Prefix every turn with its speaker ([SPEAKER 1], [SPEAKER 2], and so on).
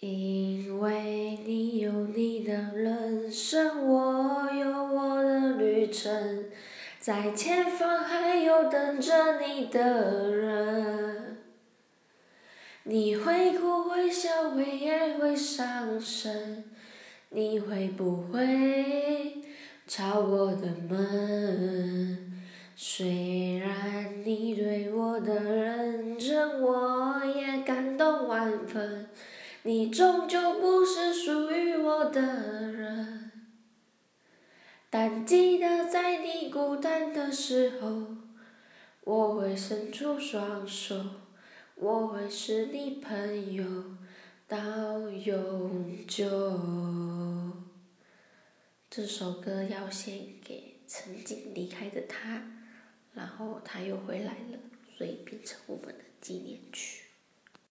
[SPEAKER 1] 因为你有你的人生，我有我的旅程，在前方还有等着你的人。你会哭会笑会爱会伤神，你会不会敲我的门？虽然你对我的认真，我也感动万分。你终究不是属于我的人，但记得在你孤单的时候，我会伸出双手，我会是你朋友到永久。这首歌要献给曾经离开的他，然后他又回来了，所以变成我们的纪念曲。